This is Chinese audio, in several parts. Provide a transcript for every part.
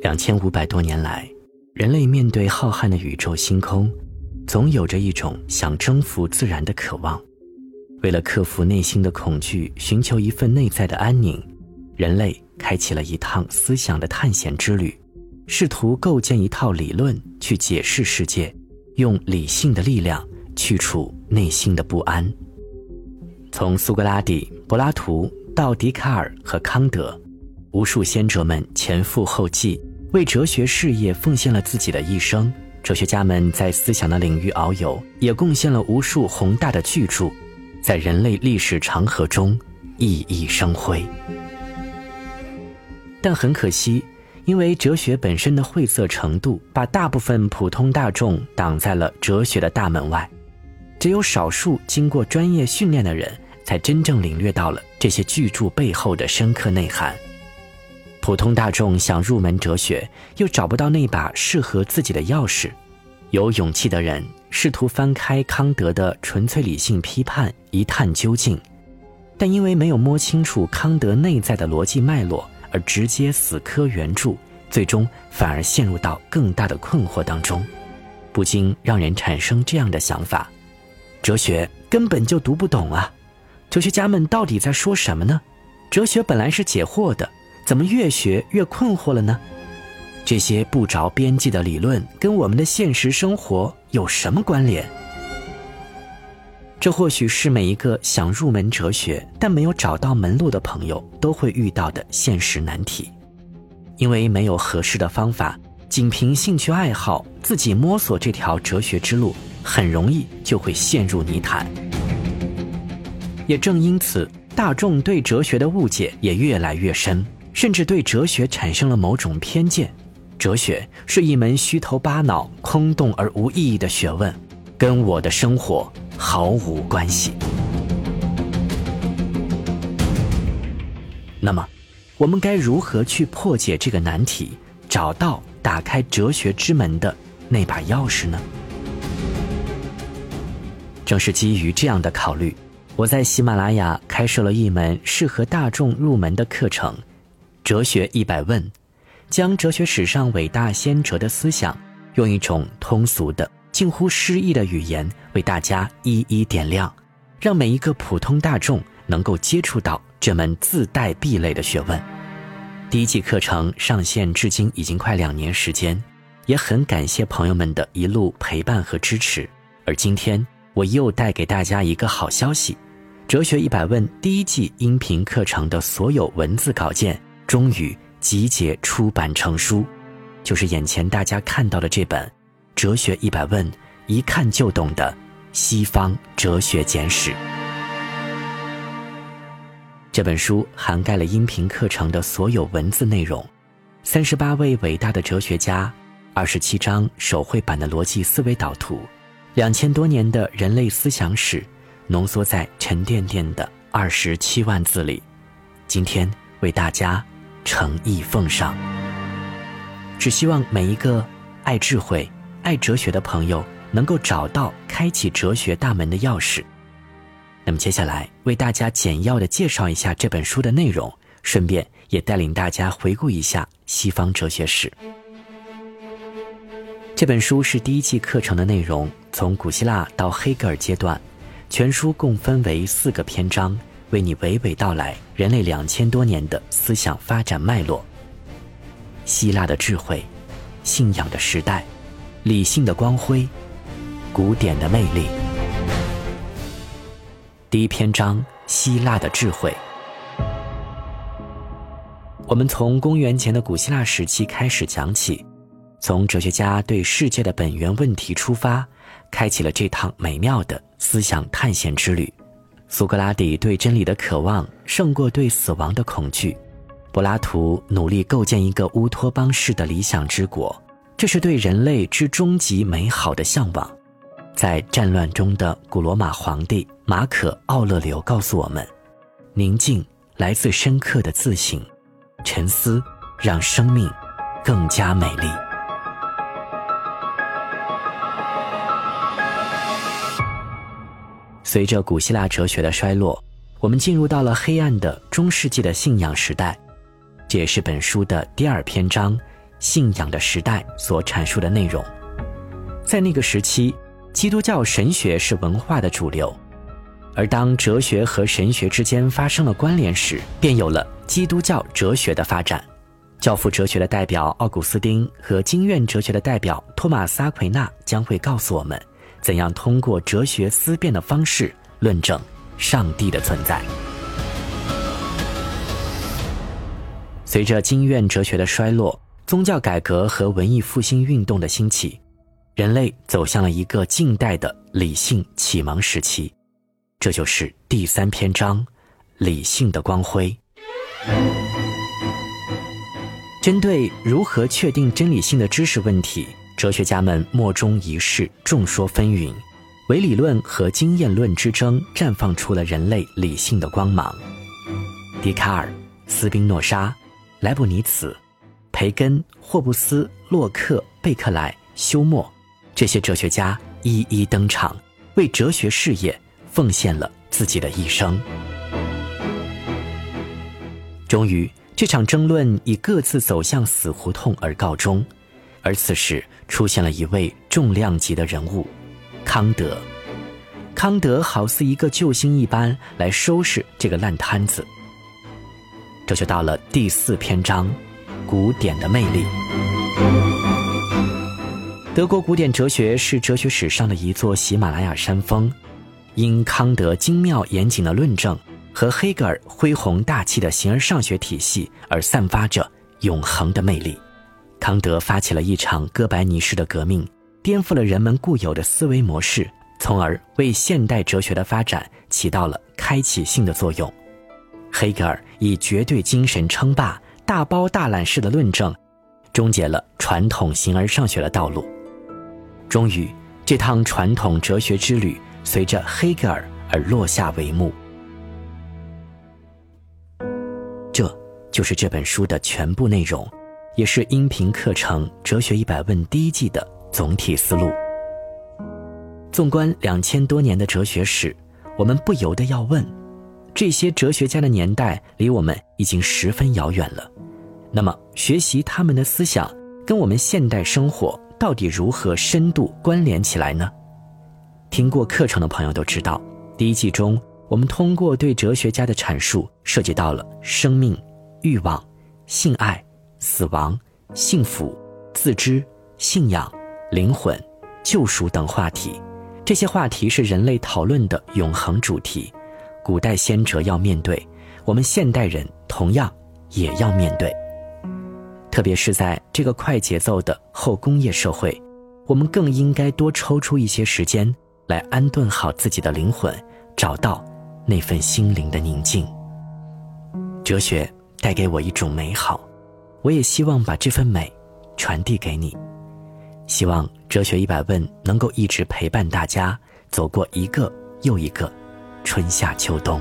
两千五百多年来，人类面对浩瀚的宇宙星空，总有着一种想征服自然的渴望。为了克服内心的恐惧，寻求一份内在的安宁，人类开启了一趟思想的探险之旅，试图构建一套理论去解释世界，用理性的力量去除内心的不安。从苏格拉底、柏拉图到笛卡尔和康德，无数先哲们前赴后继，为哲学事业奉献了自己的一生。哲学家们在思想的领域遨游，也贡献了无数宏大的巨著。在人类历史长河中熠熠生辉，但很可惜，因为哲学本身的晦涩程度，把大部分普通大众挡在了哲学的大门外。只有少数经过专业训练的人，才真正领略到了这些巨著背后的深刻内涵。普通大众想入门哲学，又找不到那把适合自己的钥匙。有勇气的人试图翻开康德的纯粹理性批判，一探究竟，但因为没有摸清楚康德内在的逻辑脉络，而直接死磕原著，最终反而陷入到更大的困惑当中，不禁让人产生这样的想法：哲学根本就读不懂啊！哲学家们到底在说什么呢？哲学本来是解惑的，怎么越学越困惑了呢？这些不着边际的理论跟我们的现实生活有什么关联？这或许是每一个想入门哲学但没有找到门路的朋友都会遇到的现实难题。因为没有合适的方法，仅凭兴趣爱好自己摸索这条哲学之路，很容易就会陷入泥潭。也正因此，大众对哲学的误解也越来越深，甚至对哲学产生了某种偏见。哲学是一门虚头巴脑、空洞而无意义的学问，跟我的生活毫无关系。那么，我们该如何去破解这个难题，找到打开哲学之门的那把钥匙呢？正是基于这样的考虑，我在喜马拉雅开设了一门适合大众入门的课程《哲学一百问》。将哲学史上伟大先哲的思想，用一种通俗的、近乎诗意的语言为大家一一点亮，让每一个普通大众能够接触到这门自带壁垒的学问。第一季课程上线至今已经快两年时间，也很感谢朋友们的一路陪伴和支持。而今天我又带给大家一个好消息：《哲学一百问》第一季音频课程的所有文字稿件终于。集结出版成书，就是眼前大家看到的这本《哲学一百问》，一看就懂的西方哲学简史。这本书涵盖了音频课程的所有文字内容，三十八位伟大的哲学家，二十七张手绘版的逻辑思维导图，两千多年的人类思想史，浓缩在沉甸甸的二十七万字里。今天为大家。诚意奉上，只希望每一个爱智慧、爱哲学的朋友能够找到开启哲学大门的钥匙。那么接下来为大家简要的介绍一下这本书的内容，顺便也带领大家回顾一下西方哲学史。这本书是第一季课程的内容，从古希腊到黑格尔阶段，全书共分为四个篇章。为你娓娓道来人类两千多年的思想发展脉络。希腊的智慧，信仰的时代，理性的光辉，古典的魅力。第一篇章：希腊的智慧。我们从公元前的古希腊时期开始讲起，从哲学家对世界的本源问题出发，开启了这趟美妙的思想探险之旅。苏格拉底对真理的渴望胜过对死亡的恐惧，柏拉图努力构建一个乌托邦式的理想之国，这是对人类之终极美好的向往。在战乱中的古罗马皇帝马可·奥勒留告诉我们：宁静来自深刻的自省，沉思让生命更加美丽。随着古希腊哲学的衰落，我们进入到了黑暗的中世纪的信仰时代。这也是本书的第二篇章“信仰的时代”所阐述的内容。在那个时期，基督教神学是文化的主流，而当哲学和神学之间发生了关联时，便有了基督教哲学的发展。教父哲学的代表奥古斯丁和经院哲学的代表托马斯·阿奎那将会告诉我们，怎样通过哲学思辨的方式论证上帝的存在。随着经院哲学的衰落，宗教改革和文艺复兴运动的兴起，人类走向了一个近代的理性启蒙时期。这就是第三篇章：理性的光辉。针对如何确定真理性的知识问题，哲学家们莫衷一是，众说纷纭，唯理论和经验论之争绽放出了人类理性的光芒。笛卡尔、斯宾诺莎、莱布尼茨、培根、霍布斯、洛克、贝克莱、休谟，这些哲学家一一登场，为哲学事业奉献了自己的一生。终于。这场争论以各自走向死胡同而告终，而此时出现了一位重量级的人物——康德。康德好似一个救星一般来收拾这个烂摊子。这就到了第四篇章：古典的魅力。德国古典哲学是哲学史上的一座喜马拉雅山峰，因康德精妙严谨的论证。和黑格尔恢宏大气的形而上学体系而散发着永恒的魅力。康德发起了一场哥白尼式的革命，颠覆了人们固有的思维模式，从而为现代哲学的发展起到了开启性的作用。黑格尔以绝对精神称霸、大包大揽式的论证，终结了传统形而上学的道路。终于，这趟传统哲学之旅随着黑格尔而落下帷幕。这就是这本书的全部内容，也是音频课程《哲学一百问》第一季的总体思路。纵观两千多年的哲学史，我们不由得要问：这些哲学家的年代离我们已经十分遥远了。那么，学习他们的思想，跟我们现代生活到底如何深度关联起来呢？听过课程的朋友都知道，第一季中我们通过对哲学家的阐述，涉及到了生命。欲望、性爱、死亡、幸福、自知、信仰、灵魂、救赎等话题，这些话题是人类讨论的永恒主题。古代先哲要面对，我们现代人同样也要面对。特别是在这个快节奏的后工业社会，我们更应该多抽出一些时间来安顿好自己的灵魂，找到那份心灵的宁静。哲学。带给我一种美好，我也希望把这份美传递给你。希望哲学一百问能够一直陪伴大家走过一个又一个春夏秋冬。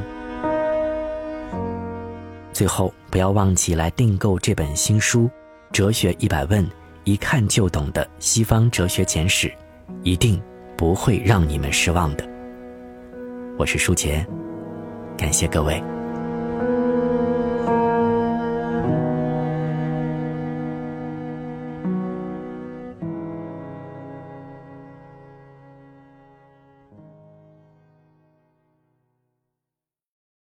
最后，不要忘记来订购这本新书《哲学一百问》，一看就懂的西方哲学简史，一定不会让你们失望的。我是舒杰，感谢各位。